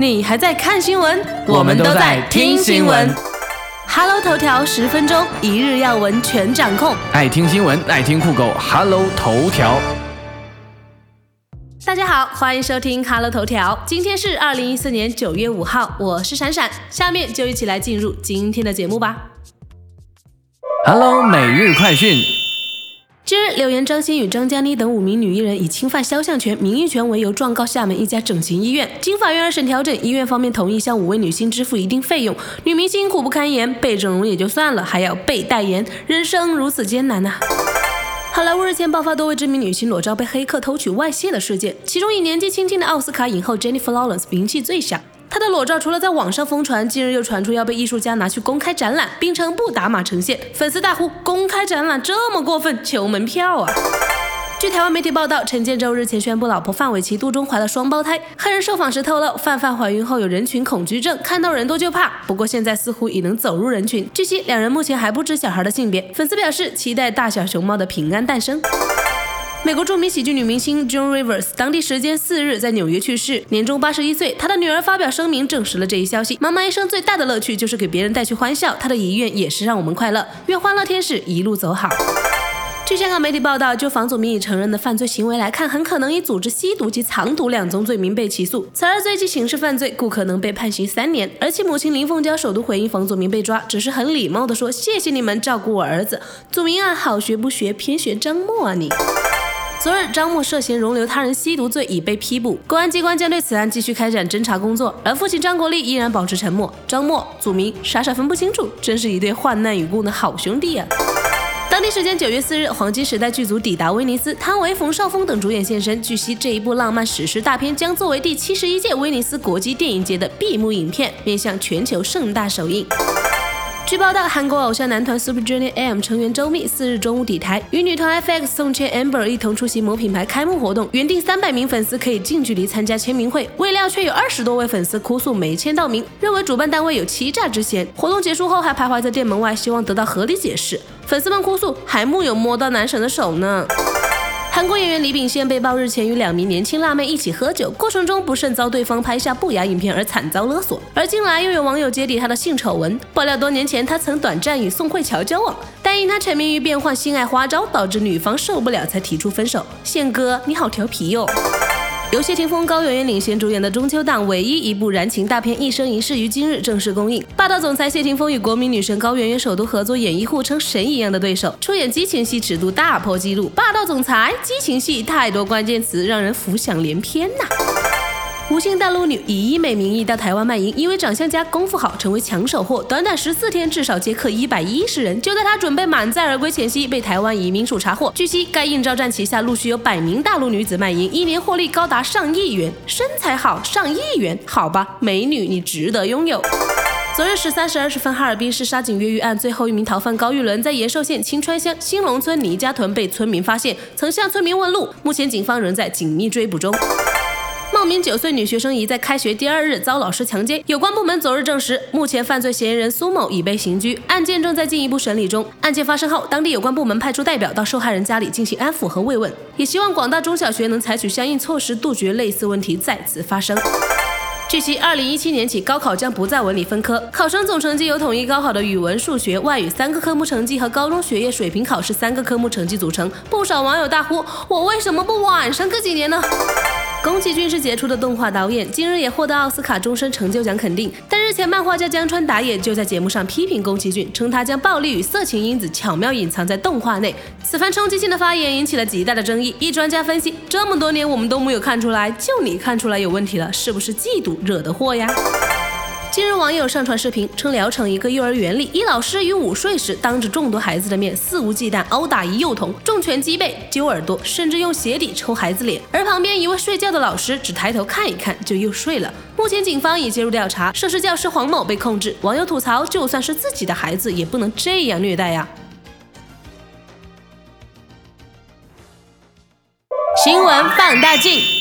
你还在看新闻？我们都在听新闻。Hello 头条十分钟，一日要闻全掌控。爱听新闻，爱听酷狗，Hello 头条。大家好，欢迎收听 Hello 头条。今天是二零一四年九月五号，我是闪闪。下面就一起来进入今天的节目吧。Hello 每日快讯。柳岩、张馨予、张嘉倪等五名女艺人以侵犯肖像权、名誉权为由状告厦门一家整形医院。经法院二审调整，医院方面同意向五位女星支付一定费用。女明星苦不堪言，被整容也就算了，还要被代言，人生如此艰难呐、好莱坞日前爆发多位知名女星裸照被黑客偷取外泄的事件，其中以年纪轻轻的奥斯卡影后 Jennifer Lawrence 名气最响。她的裸照除了在网上疯传，近日又传出要被艺术家拿去公开展览，并称不打码呈现。粉丝大呼：“公开展览这么过分，求门票啊！”据台湾媒体报道，陈建州日前宣布老婆范玮琪肚中怀了双胞胎。黑人受访时透露，范范怀孕后有人群恐惧症，看到人多就怕。不过现在似乎已能走入人群。据悉，两人目前还不知小孩的性别。粉丝表示期待大小熊猫的平安诞生。美国著名喜剧女明星 Joan Rivers 当地时间四日在纽约去世，年终八十一岁。她的女儿发表声明证实了这一消息。妈妈一生最大的乐趣就是给别人带去欢笑，她的遗愿也是让我们快乐，愿欢乐天使一路走好。据香港媒体报道，就房祖名已承认的犯罪行为来看，很可能以组织吸毒及藏毒两宗罪名被起诉。此二罪即刑事犯罪，故可能被判刑三年。而其母亲林凤娇首度回应房祖名被抓，只是很礼貌地说：“谢谢你们照顾我儿子。”祖名啊，好学不学，偏学张默啊你！昨日，张默涉嫌容留他人吸毒罪已被批捕，公安机关将对此案继续开展侦查工作，而父亲张国立依然保持沉默。张默、祖名傻傻分不清楚，真是一对患难与共的好兄弟啊！当地时间九月四日，黄金时代剧组抵达威尼斯，汤唯、冯绍峰等主演现身。据悉，这一部浪漫史诗大片将作为第七十一届威尼斯国际电影节的闭幕影片，面向全球盛大首映。据报道，韩国偶像男团 Super Junior M 成员周密四日中午抵台，与女团 FX 宋茜 Amber 一同出席某品牌开幕活动。原定三百名粉丝可以近距离参加签名会，未料却有二十多位粉丝哭诉没签到名，认为主办单位有欺诈之嫌。活动结束后还徘徊在店门外，希望得到合理解释。粉丝们哭诉还木有摸到男神的手呢。韩国演员李秉宪被曝日前与两名年轻辣妹一起喝酒，过程中不慎遭对方拍下不雅影片而惨遭勒索。而近来又有网友揭底他的性丑闻，爆料多年前他曾短暂与宋慧乔交往，但因他沉迷于变换性爱花招，导致女方受不了才提出分手。宪哥，你好调皮哟、由谢霆锋、高圆圆领衔主演的中秋档唯一一部燃情大片《一生一世》于今日正式公映。霸道总裁谢霆锋与国民女神高圆圆首度合作演绎互称神一样的对手，出演激情戏尺度大破纪录。霸道总裁、激情戏，太多关键词让人浮想联翩呐、无姓大陆女以医美名义到台湾卖淫，因为长相佳、功夫好，成为抢手货。短短十四天，至少接客一百一十人。就在她准备满载而归前夕，被台湾移民署查获。据悉，该应招站旗下陆续有百名大陆女子卖淫，一年获利高达上亿元。身材好，上亿元，好吧，美女你值得拥有。昨日十三时二十分，哈尔滨市沙井越狱案最后一名逃犯高玉伦在延寿县青川乡新龙村倪家屯被村民发现，曾向村民问路。目前警方仍在紧密追捕中。茂名九岁女学生疑在开学第二日遭老师强奸，有关部门昨日证实，目前犯罪嫌疑人苏某已被刑拘，案件正在进一步审理中。案件发生后，当地有关部门派出代表到受害人家里进行安抚和慰问，也希望广大中小学能采取相应措施，杜绝类似问题再次发生。据悉，二零一七年起，高考将不再文理分科，考生总成绩由统一高考的语文、数学、外语三个科目成绩和高中学业水平考试三个科目成绩组成。不少网友大呼：“我为什么不晚上个几年呢？”宫崎骏是杰出的动画导演，今日也获得奥斯卡终身成就奖肯定。但日前，漫画家江川达也就在节目上批评宫崎骏，称他将暴力与色情因子巧妙隐藏在动画内。此番冲击性的发言引起了极大的争议。一专家分析，这么多年我们都没有看出来，就你看出来有问题了，是不是嫉妒惹的祸呀？近日，网友上传视频，称聊城一个幼儿园里，一老师于午睡时当着众多孩子的面肆无忌惮殴打一幼童，重拳击背、揪耳朵，甚至用鞋底抽孩子脸。而旁边一位睡觉的老师只抬头看一看就又睡了。目前警方已介入调查，涉事教师黄某被控制。网友吐槽，就算是自己的孩子，也不能这样虐待呀。新闻放大镜。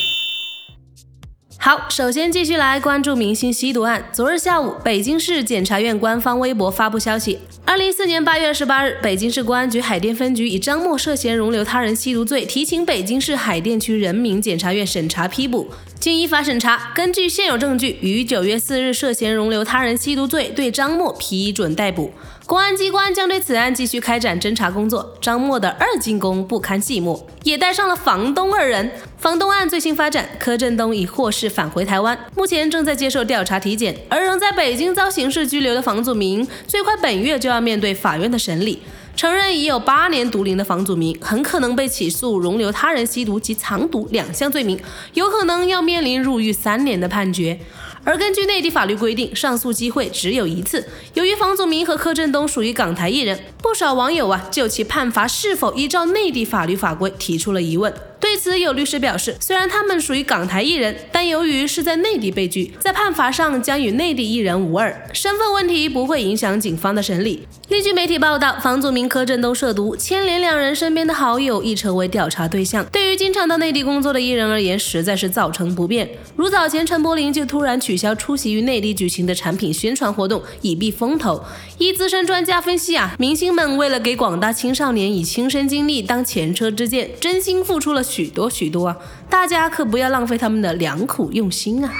好，首先继续来关注明星吸毒案。昨日下午，北京市检察院官方微博发布消息：二零一四年八月二十八日，北京市公安局海淀分局以张默涉嫌容留他人吸毒罪，提请北京市海淀区人民检察院审查批捕。经依法审查，根据现有证据，于九月四日涉嫌容留他人吸毒罪对张默批准逮捕。公安机关将对此案继续开展侦查工作。张默的二进宫不堪寂寞，也带上了房东二人。房东案最新发展，柯震东已获释返回台湾，目前正在接受调查体检。而仍在北京遭刑事拘留的房祖名，最快本月就要面对法院的审理。承认已有八年毒龄的房祖名，很可能被起诉容留他人吸毒及藏毒两项罪名，有可能要面临入狱三年的判决。而根据内地法律规定，上诉机会只有一次。由于房祖名和柯震东属于港台艺人，不少网友啊就其判罚是否依照内地法律法规提出了疑问。对此，有律师表示，虽然他们属于港台艺人，但由于是在内地被拘，在判罚上将与内地艺人无二，身份问题不会影响警方的审理。另据媒体报道，房祖名、柯震东涉毒，牵连两人身边的好友亦成为调查对象。对于经常到内地工作的艺人而言，实在是造成不便。如早前陈柏霖就突然取消出席于内地举行的产品宣传活动，以避风头。一资深专家分析啊，明星们为了给广大青少年以亲身经历当前车之鉴，真心付出了许多许多啊！大家可不要浪费他们的良苦用心啊！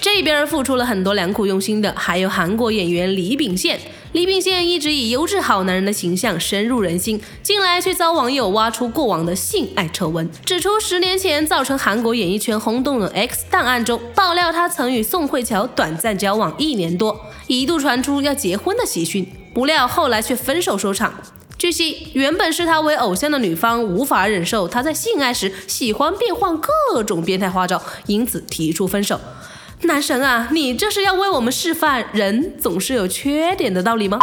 这边付出了很多良苦用心的，还有韩国演员李秉宪。李秉宪一直以优质好男人的形象深入人心，近来却遭网友挖出过往的性爱丑闻，指出十年前造成韩国演艺圈轰动的 X 档案中，爆料他曾与宋慧乔短暂交往一年多，一度传出要结婚的喜讯，不料后来却分手收场。据悉，原本视他为偶像的女方无法忍受他在性爱时喜欢变换各种变态花招，因此提出分手。男神啊，你这是要为我们示范人总是有缺点的道理吗？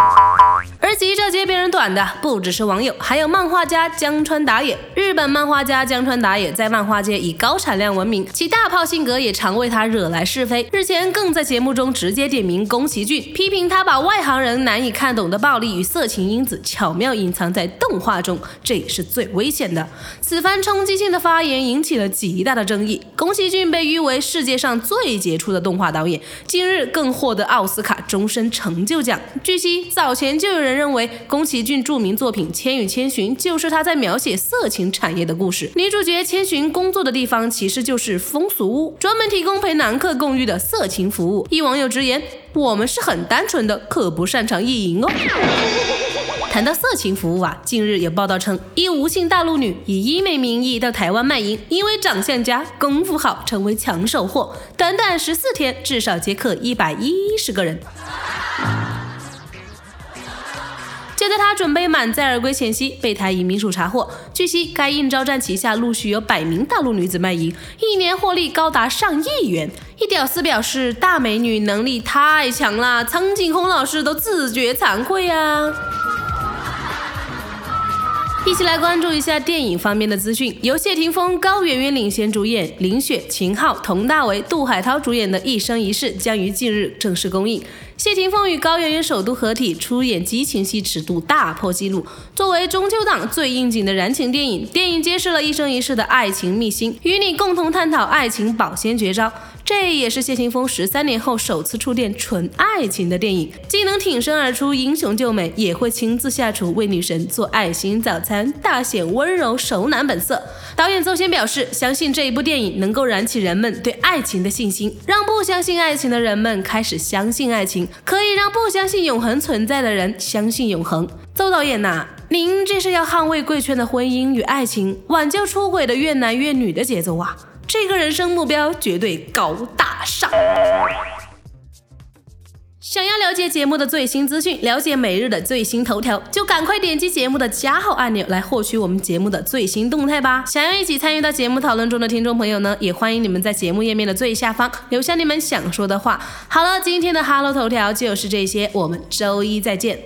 而急着接别人短的不只是网友，还有漫画家江川打野。日本漫画家江川打野在漫画界以高产量闻名，其大炮性格也常为他惹来是非。日前更在节目中直接点名宫崎骏，批评他把外行人难以看懂的暴力与色情因子巧妙隐藏在动画中，这也是最危险的。此番冲击性的发言引起了极大的争议。宫崎骏被誉为世界上最杰出的动画导演，近日更获得奥斯卡终身成就奖。据悉，早前就有人。认为宫崎骏著名作品《千与千寻》就是他在描写色情产业的故事。女主角千寻工作的地方其实就是风俗屋，专门提供陪男客共浴的色情服务。一网友直言：“我们是很单纯的，可不擅长意淫哦。”谈到色情服务啊，近日有报道称，一吴姓大陆女以医美名义到台湾卖淫，因为长相佳、功夫好，成为抢手货。短短十四天，至少接客一百一十个人。就在他准备满载而归前夕，被台移民署查获。据悉，该应招站旗下陆续有百名大陆女子卖淫，一年获利高达上亿元。一屌丝表示，大美女能力太强了，苍井空老师都自觉惭愧啊。一起来关注一下电影方面的资讯，由谢霆锋、高圆圆领衔主演，林雪、秦昊、佟大为、杜海涛主演的《一生一世》将于近日正式公映。谢霆锋与高圆圆首度合体出演激情戏，尺度大破纪录。作为中秋档最应景的燃情电影，电影揭示了一生一世的爱情秘辛，与你共同探讨爱情保鲜绝招。这也是谢霆锋十三年后首次触电纯爱情的电影，既能挺身而出英雄救美，也会亲自下厨为女神做爱心早餐，大显温柔熟男本色。导演邹先表示，相信这一部电影能够燃起人们对爱情的信心，让不相信爱情的人们开始相信爱情，可以让不相信永恒存在的人相信永恒。邹导演呐，您这是要捍卫贵圈的婚姻与爱情，挽救出轨的越男越女的节奏啊！这个人生目标绝对高大上。想要了解节目的最新资讯，了解每日的最新头条，就赶快点击节目的加号按钮来获取我们节目的最新动态吧。想要一起参与到节目讨论中的听众朋友呢，也欢迎你们在节目页面的最下方留下你们想说的话。好了，今天的 Hello 头条就是这些，我们周一再见。